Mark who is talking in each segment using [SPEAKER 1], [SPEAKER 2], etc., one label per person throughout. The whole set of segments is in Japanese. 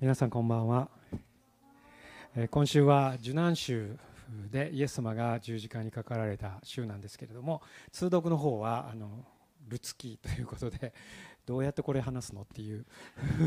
[SPEAKER 1] 皆さんこんばんは、え今週は受難週でイエス様が十字架にかかられた週なんですけれども通読の方はあのルツキーということでどうやってこれ話すのっていう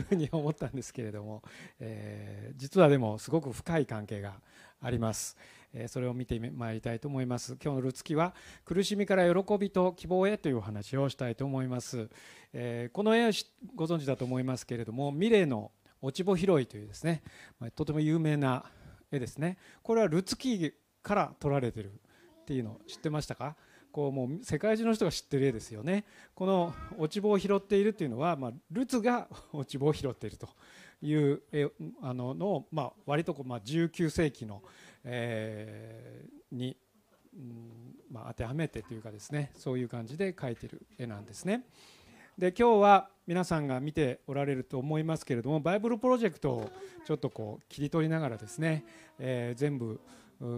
[SPEAKER 1] ふうに思ったんですけれども、えー実はでもすごく深い関係があります、えーそれを見てまいりたいと思います。今日のルツキは苦しみから喜びと希望へというお話をしたいと思います、えーこの絵はしご存知だと思いますけれどもミレーの落ち穂拾いというですねまとても有名な絵ですね。これはルツキーから撮られてるっていうのを知ってましたか？こうもう世界中の人が知ってる絵ですよね。この落ち穂を拾っているっていうのは、まあ、ルツが落ち穂を拾っているという絵あのの、まあ、割とこう、まあ、19世紀の、えーに、んまあ、当てはめてというかですねそういう感じで描いてる絵なんですね。で今日は皆さんが見ておられると思いますけれどもバイブルプロジェクトをちょっとこう切り取りながらですね、えー全部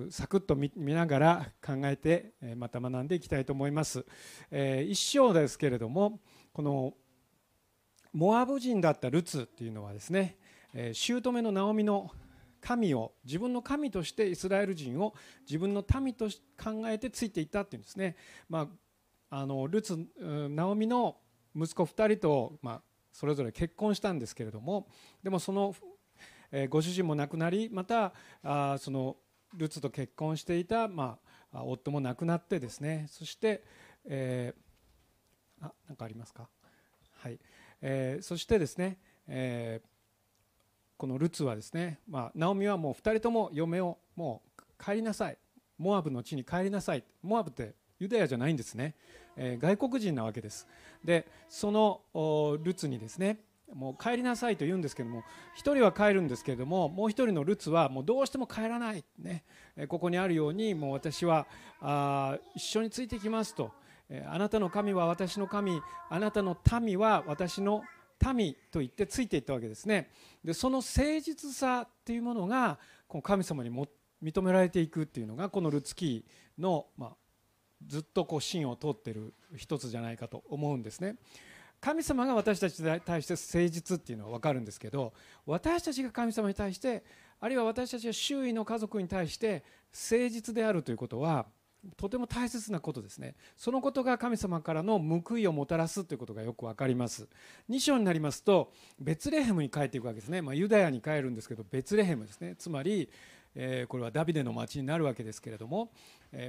[SPEAKER 1] サクッと見ながら考えてまた学んでいきたいと思います、えー一章ですけれどもこのモアブ人だったルツっていうのはですねえ姑のナオミの神を自分の神としてイスラエル人を自分の民と考えてついていったっていうんですね、まあ、あのルツナオミの息子2人と、まあ、それぞれ結婚したんですけれどもでもその、えーご主人も亡くなりまたあそのルツと結婚していた、まあ、夫も亡くなってですね。そして、えーあなんかありますか？はい、えーそしてですね、えーこのルツはですね、まあ、ナオミはもう2人とも嫁をもう帰りなさい。モアブの地に帰りなさい。モアブってユダヤじゃないんですね、えー外国人なわけです。でそのルツにですねもう帰りなさいと言うんですけども一人は帰るんですけれどももう一人のルツはもうどうしても帰らない、ね、えここにあるようにもう私はあ一緒についてきますと、えーあなたの神は私の神。あなたの民は私の民と言ってついていったわけですね。でその誠実さっていうものがこの神様にも認められていくっていうのがこのルツキーの、まあ、ずっとこう芯を通ってる一つじゃないかと思うんですね。神様が私たちに対して誠実っていうのは分かるんですけど私たちが神様に対してあるいは私たちが周囲の家族に対して誠実であるということはとても大切なことですね。そのことが神様からの報いをもたらすということがよく分かります。2章になりますとベツレヘムに帰っていくわけですね、まあ、ユダヤに帰るんですけどベツレヘムですね。つまり、えーこれはダビデの町になるわけですけれども、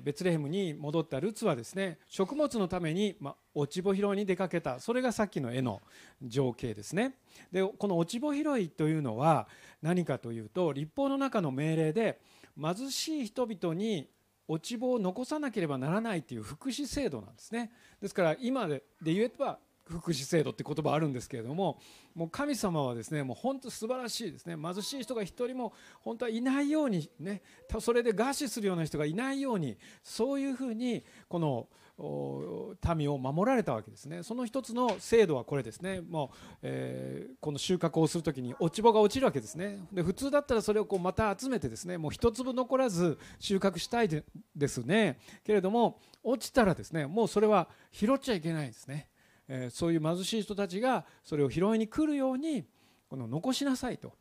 [SPEAKER 1] ベツレヘムに戻ったルツはですね食物のために、ま、落ち穂拾いに出かけた。それがさっきの絵の情景ですね。でこの落ち穂拾いというのは何かというと立法の中の命令で貧しい人々に落ち穂を残さなければならないという福祉制度なんですね。ですから今で言えば福祉制度って言葉あるんですけれどももう神様はですねもう本当素晴らしいですね。貧しい人が一人も本当はいないようにねそれで餓死するような人がいないようにそういうふうにこの民を守られたわけですね。その一つの制度はこれですね。もう、えこの収穫をするときに落ち穂が落ちるわけですね。で普通だったらそれをこうまた集めてですねもう一粒残らず収穫したいでですね。けれども落ちたらですねもうそれは拾っちゃいけないんですね、えそういう貧しい人たちがそれを拾いに来るようにこの残しなさいと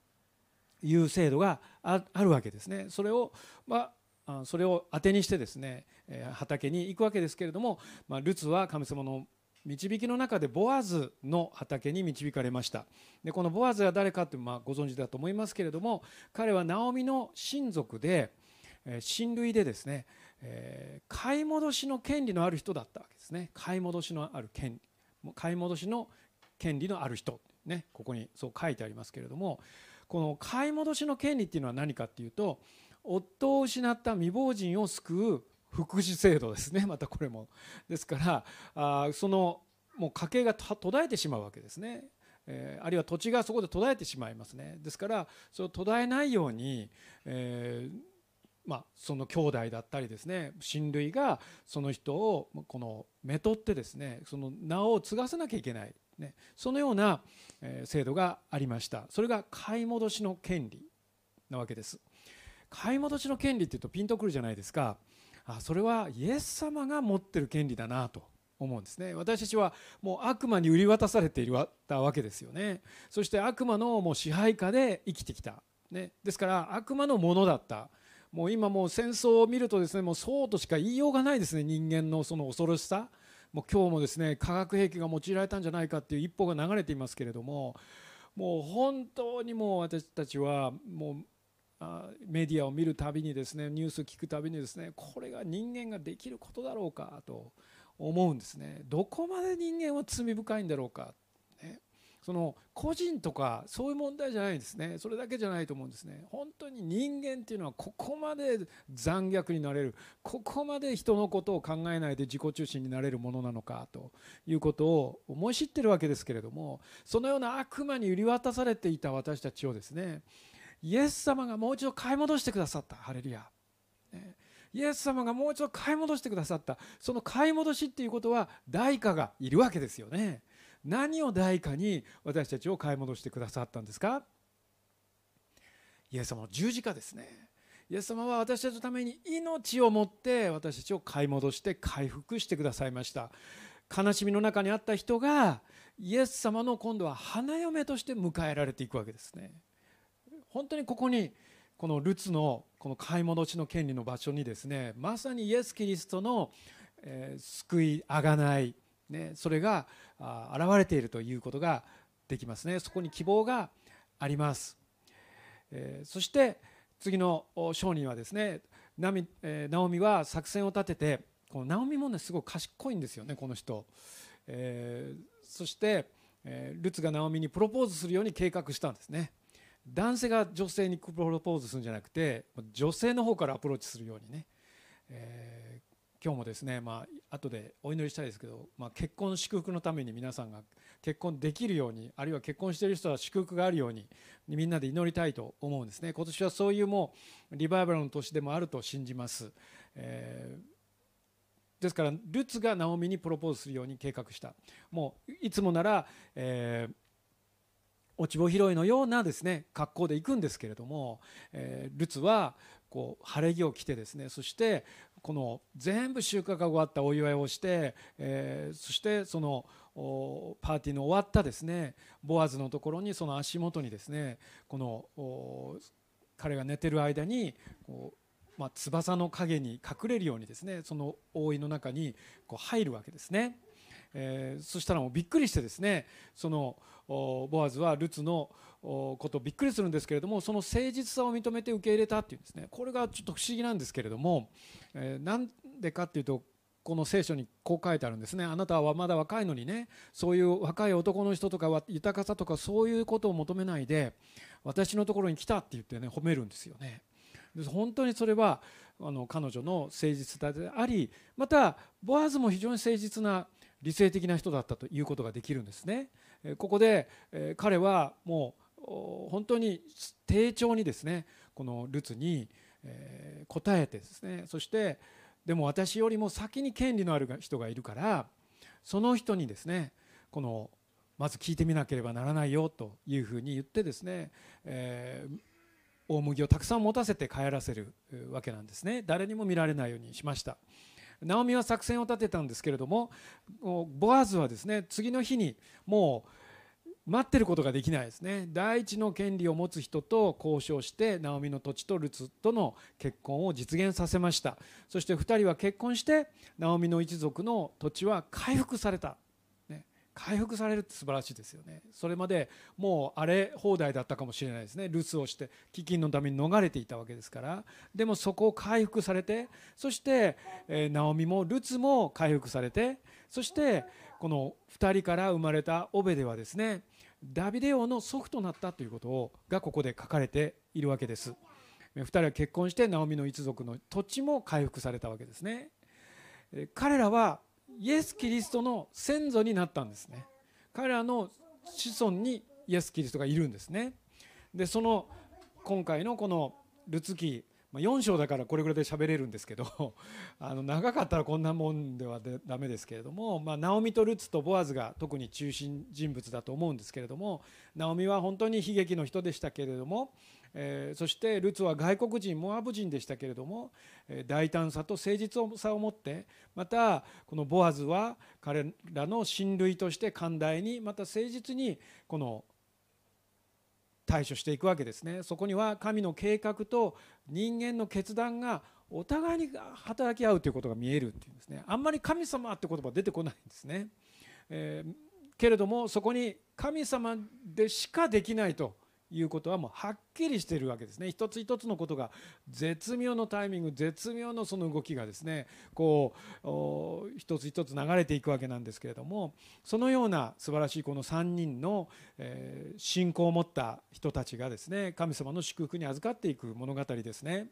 [SPEAKER 1] いう制度があるわけですね。それをまあそれを当てにしてですね、畑に行くわけですけれども、まあ、ルツは神様の導きの中でボアズの畑に導かれました。でこのボアズは誰かってまあご存知だと思いますけれども彼はナオミの親族で、親類でですね、買い戻しの権利のある人だったわけですね。買い戻しのある権利。買い戻しの権利のある人、ね、ここにそう書いてありますけれどもこの買い戻しの権利っていうのは何かっていうと夫を失った未亡人を救う福祉制度ですね。またこれも。ですからあそのもう家計が途絶えてしまうわけですね、えーあるいは土地がそこで途絶えてしまいますね。ですからそれを途絶えないように、えーまあ、その兄弟だったりですね親類がその人をこのめとってですねその名を継がせなきゃいけない、ね、そのような制度がありました。それが買い戻しの権利なわけです。買い戻しの権利っていうとピンとくるじゃないですか。あそれはイエス様が持ってる権利だなと思うんですね。私たちはもう悪魔に売り渡されているわけですよね。そして悪魔のもう支配下で生きてきた、ね、ですから悪魔のものだった。もう今もう戦争を見るとですねもうそうとしか言いようがないですね人間のその恐ろしさ。もう今日もですね化学兵器が用いられたんじゃないかっていう一歩が流れていますけれどももう本当にもう私たちはもうメディアを見るたびにですねニュースを聞くたびにですねこれが人間ができることだろうかと思うんですね。どこまで人間は罪深いんだろうかその個人とかそういう問題じゃないんですね。それだけじゃないと思うんですね。本当に人間っていうのはここまで残虐になれる。ここまで人のことを考えないで自己中心になれるものなのかということを思い知ってるわけですけれどもそのような悪魔に売り渡されていた私たちをですねイエス様がもう一度買い戻してくださった。ハレルヤ、イエス様がもう一度買い戻してくださった。その買い戻しっていうことは代価がいるわけですよね。何を代価に私たちを買い戻してくださったんですか？イエス様の十字架ですね。イエス様は私たちのために命をもって私たちを買い戻して回復してくださいました。悲しみの中にあった人がイエス様の今度は花嫁として迎えられていくわけですね。本当にここにこのルツのこの買い戻しの権利の場所にですねまさにイエス・キリストの、え、救いあがないね、それが現れているということができますね。そこに希望があります、え、そして次の章にはですねナミ、え、ナオミは作戦を立ててこのナオミもねすごい賢いんですよねこの人、えー、そして、え、ルツがナオミにプロポーズするように計画したんですね。男性が女性にプロポーズするんじゃなくて女性の方からアプローチするようにね、えー、今日もですね、まあ後でお祈りしたいですけど、まあ、結婚祝福のために皆さんが結婚できるようにあるいは結婚している人は祝福があるようにみんなで祈りたいと思うんですね。今年はそういうもうリバイバルの年でもあると信じます、えー、ですからルツがナオミにプロポーズするように計画した。もういつもなら、えー落ち穂拾いのようなですね格好で行くんですけれども、えー、ルツはこう晴れ着を着てですねそしてこの全部収穫が終わったお祝いをして、えー、そしてそのパーティーの終わったですねボアズのところにその足元にですねこの彼が寝てる間にこう、まあ、翼の影に隠れるようにですねその覆いの中にこう入るわけですね。えー、そしたらもうびっくりしてですねそのボアズはルツのことをびっくりするんですけれどもその誠実さを認めて受け入れたっていうんですね。これがちょっと不思議なんですけれども、えー、なんでかっていうとこの聖書にこう書いてあるんですね。あなたはまだ若いのにねそういう若い男の人とかは豊かさとかそういうことを求めないで私のところに来たって言ってね褒めるんですよね。本当にそれはあの彼女の誠実さでありまたボアズも非常に誠実な理性的な人だったということができるんですね。ここで彼はもう本当に丁重にですねこのルツに答えてですね。そしてでも私よりも先に権利のある人がいるからその人にですねこのまず聞いてみなければならないよというふうに言ってですね、えー、大麦をたくさん持たせて帰らせるわけなんですね。誰にも見られないようにしました。ナオミは作戦を立てたんですけれどもボアズはですね次の日にもう待ってることができないですね。第一の権利を持つ人と交渉してナオミの土地とルツとの結婚を実現させました。そして2人は結婚してナオミの一族の土地は回復された。回復されるって素晴らしいですよね。それまでもう荒れ放題だったかもしれないですね。留守をして飢饉のために逃れていたわけですから。でもそこを回復されてそして、えー、ナオミもルツも回復されてそしてこの2人から生まれたオベデはですねダビデ王の祖父となったということをがここで書かれているわけです。2人は結婚してナオミの一族の土地も回復されたわけですね。彼らはイエス・キリストの先祖になったんですね。彼らの子孫にイエス・キリストがいるんですね。でその今回のこのルツ記4章だからこれぐらいで喋れるんですけど あの長かったらこんなもんではダメですけれども、まあ、ナオミとルツとボアズが特に中心人物だと思うんですけれどもナオミは本当に悲劇の人でしたけれどもえー、そしてルツは外国人モアブ人でしたけれども、えー、大胆さと誠実さを持ってまたこのボアズは彼らの親類として寛大にまた誠実にこの対処していくわけですね。そこには神の計画と人間の決断がお互いに働き合うということが見えるっていうんですね。あんまり神様って言葉出てこないんですね、えー、けれどもそこに神様でしかできないということはもうはっきりしているわけですね一つ一つのことが絶妙のタイミング絶妙のその動きがですねこう一つ一つ流れていくわけなんですけれどもそのような素晴らしいこの3人の、え信仰を持った人たちがですね神様の祝福に預かっていく物語ですね。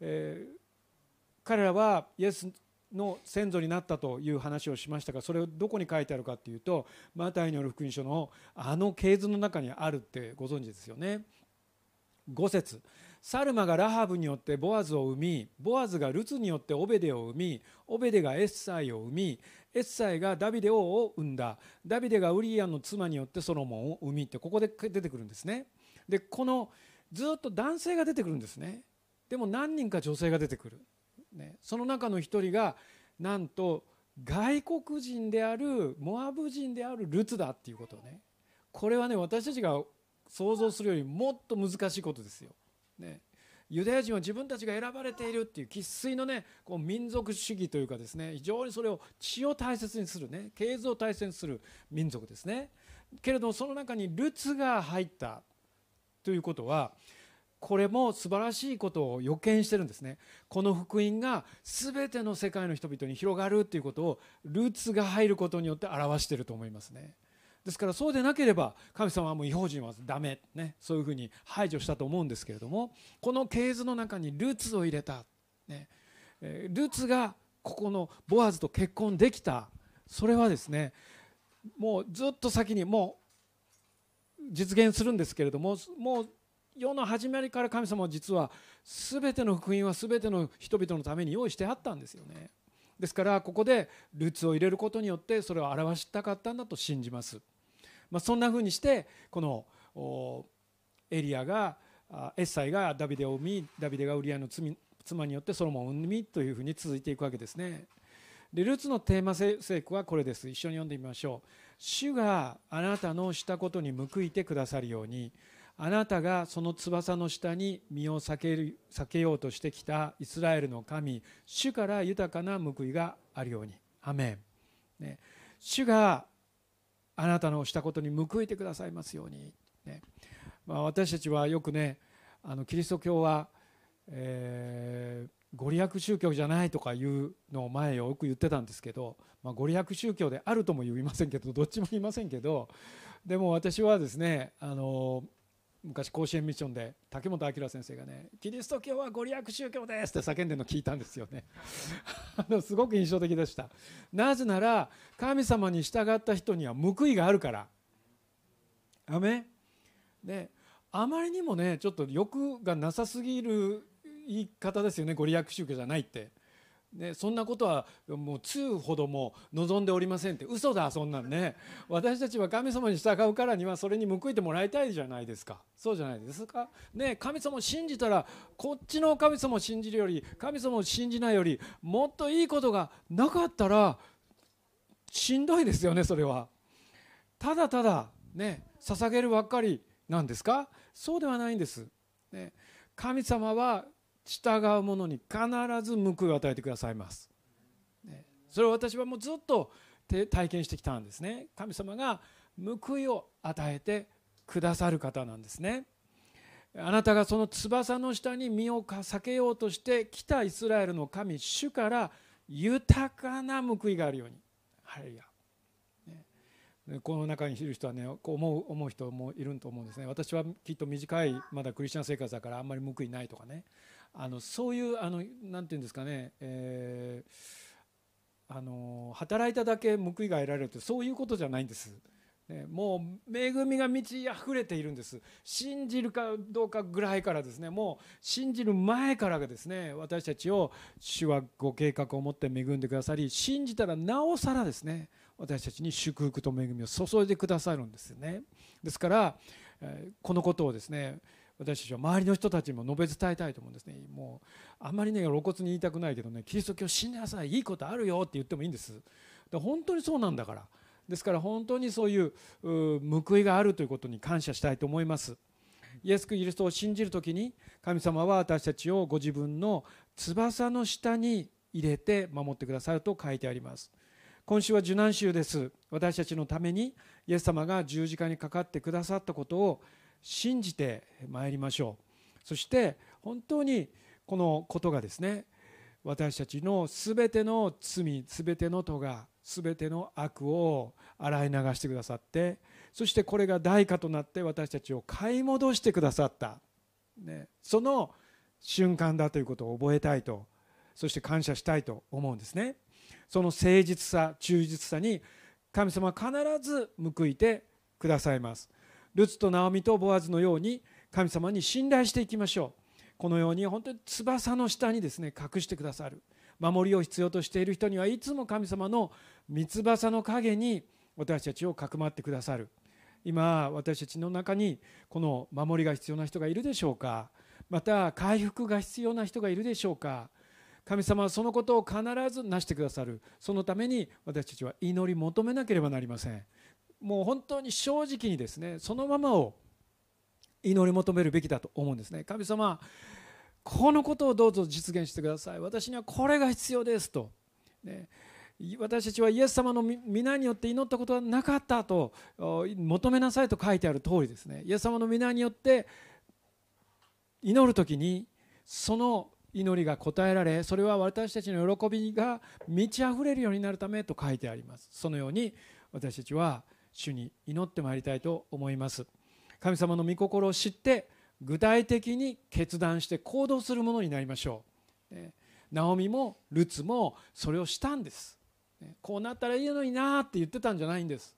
[SPEAKER 1] え彼らはイエスの先祖になったという話をしましたがそれをどこに書いてあるかっていうとマタイによる福音書のあの系図の中にあるってご存知ですよね。5節サルマがラハブによってボアズを生みボアズがルツによってオベデを生みオベデがエッサイを生みエッサイがダビデ王を生んだダビデがウリアンの妻によってソロモンを生みってここで出てくるんですね。でこのずっと男性が出てくるんですね。でも何人か女性が出てくる。ね、その中の一人がなんと外国人であるモアブ人であるルツだっていうことねこれはね私たちが想像するよりもっと難しいことですよ。ね、ユダヤ人は自分たちが選ばれているっていう生粋のねこう民族主義というかですね非常にそれを血を大切にするね経図を大切にする民族ですね。けれどもその中にルツが入ったということはこれも素晴らしいことを予見してるんですね。この福音が全ての世界の人々に広がるということをルーツが入ることによって表していると思いますね。ですからそうでなければ神様はもう違法人はダメ、ね、そういうふうに排除したと思うんですけれどもこの系図の中にルーツを入れた、ね、ルーツがここのボアズと結婚できた。それはですねもうずっと先にもう実現するんですけれどももう世の始まりから神様は実は全ての福音は全ての人々のために用意してあったんですよね。ですからここでルーツを入れることによってそれを表したかったんだと信じます、まあ、そんなふうにしてこのエリアがエッサイがダビデを生みダビデがウリアの妻によってソロモンを生みというふうに続いていくわけですね。でルーツのテーマ聖句はこれです。一緒に読んでみましょう。主があなたのしたことに報いてくださるようにあなたがその翼の下に身を避ける避けようとしてきたイスラエルの神主から豊かな報いがあるように。アメン、ね、主があなたのしたことに報いてくださいますように、ね。まあ、私たちはよくねあのキリスト教は、えー、ご利益宗教じゃないとかいうのを前よく言ってたんですけど、まあ、ご利益宗教であるとも言いませんけどどっちも言いませんけどでも私はですねあの昔甲子園ミッションで竹本明先生がね「キリスト教はご利益宗教です」って叫んでるの聞いたんですよね。すごく印象的でした。なぜなら神様に従った人には報いがあるから。アメであまりにもねちょっと欲がなさすぎる言い方ですよねご利益宗教じゃないって。ね、そんなことはもう通ほども望んでおりませんって。嘘だそんなんね。私たちは神様に従うからにはそれに報いてもらいたいじゃないですか。そうじゃないですか、ね、神様を信じたらこっちの神様を信じるより神様を信じないよりもっといいことがなかったらしんどいですよねそれは。ただただね捧げるばっかりなんですか？そうではないんです、ね、神様は従う者に必ず報いを与えてくださいます。それを私はもうずっと体験してきたんですね。神様が報いを与えてくださる方なんですね。あなたがその翼の下に身を避けようとして来たイスラエルの神主から豊かな報いがあるように。ハレルヤこの中にいる人はねこう思う思う人もいると思うんですね私はきっと短いまだクリスチャン生活だからあんまり報いないとかねあのそういうあのなていうんですかね、えー、あの働いただけ報いが得られるってそういうことじゃないんです。ね、もう恵みが満ち溢れているんです信じるかどうかぐらいからですねもう信じる前からがですね私たちを主はご計画を持って恵んでくださり信じたらなおさらですね私たちに祝福と恵みを注いでくださるんですよねですからこのことをですね私たちは周りの人たちにも述べ伝えたいと思うんですね。もうあんまりね露骨に言いたくないけどねキリスト教死んでなさいいいことあるよって言ってもいいんです。本当にそうなんだから。ですから本当にそういう報いがあるということに感謝したいと思います。イエス・キリストを信じる時に神様は私たちをご自分の翼の下に入れて守ってくださると書いてあります。今週は受難週です。私たちのためにイエス様が十字架にかかってくださったことを信じてまいりましょう。そして本当にこのことがですね私たちの全ての罪全ての咎全ての悪を洗い流してくださってそしてこれが代価となって私たちを買い戻してくださった、ね、その瞬間だということを覚えたいとそして感謝したいと思うんですね。その誠実さ忠実さに神様は必ず報いてくださいます。ルツとナオミとボアズのように神様に信頼していきましょう。このように本当に翼の下にですね隠してくださる。守りを必要としている人にはいつも神様の三翼の陰に私たちをかくまってくださる。今私たちの中にこの守りが必要な人がいるでしょうか。また回復が必要な人がいるでしょうか。神様はそのことを必ず成してくださる。そのために私たちは祈り求めなければなりません。もう本当に正直にですねそのままを祈り求めるべきだと思うんですね。神様このことをどうぞ実現してください。私にはこれが必要ですと、ね、私たちはイエス様の皆によって祈ったことはなかったと求めなさいと書いてある通りですね。イエス様の皆によって祈る時にその祈りが答えられそれは私たちの喜びが満ち溢れるようになるためと書いてあります。そのように私たちは主に祈ってまいりたいと思います。神様の御心を知って具体的に決断して行動するものになりましょう、ね、ナオミもルツもそれをしたんです、ね、こうなったらいいのになって言ってたんじゃないんです。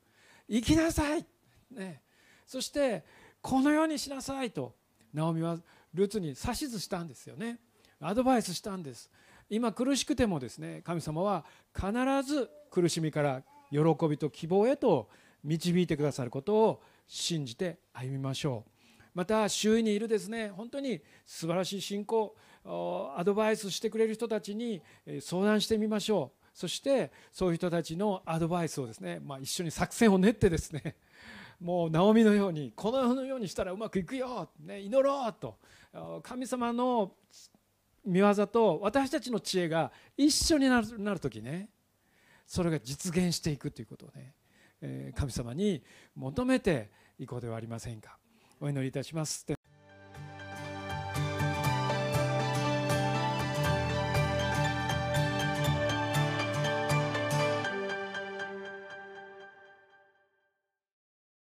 [SPEAKER 1] 行きなさい、ね、そしてこのようにしなさいと。ナオミはルツに指図したんですよね。アドバイスしたんです。今苦しくてもですね神様は必ず苦しみから喜びと希望へと導いてくださることを信じて歩みましょう。また周囲にいるですね本当に素晴らしい信仰アドバイスしてくれる人たちに相談してみましょう。そしてそういう人たちのアドバイスをですね、まあ、一緒に作戦を練ってですね もうナオミのようにこのようにしたらうまくいくよ、ね、祈ろうと神様の見業と私たちの知恵が一緒になるなる時ねそれが実現していくということをね神様に求めていこうではありませんか。お祈りいたします。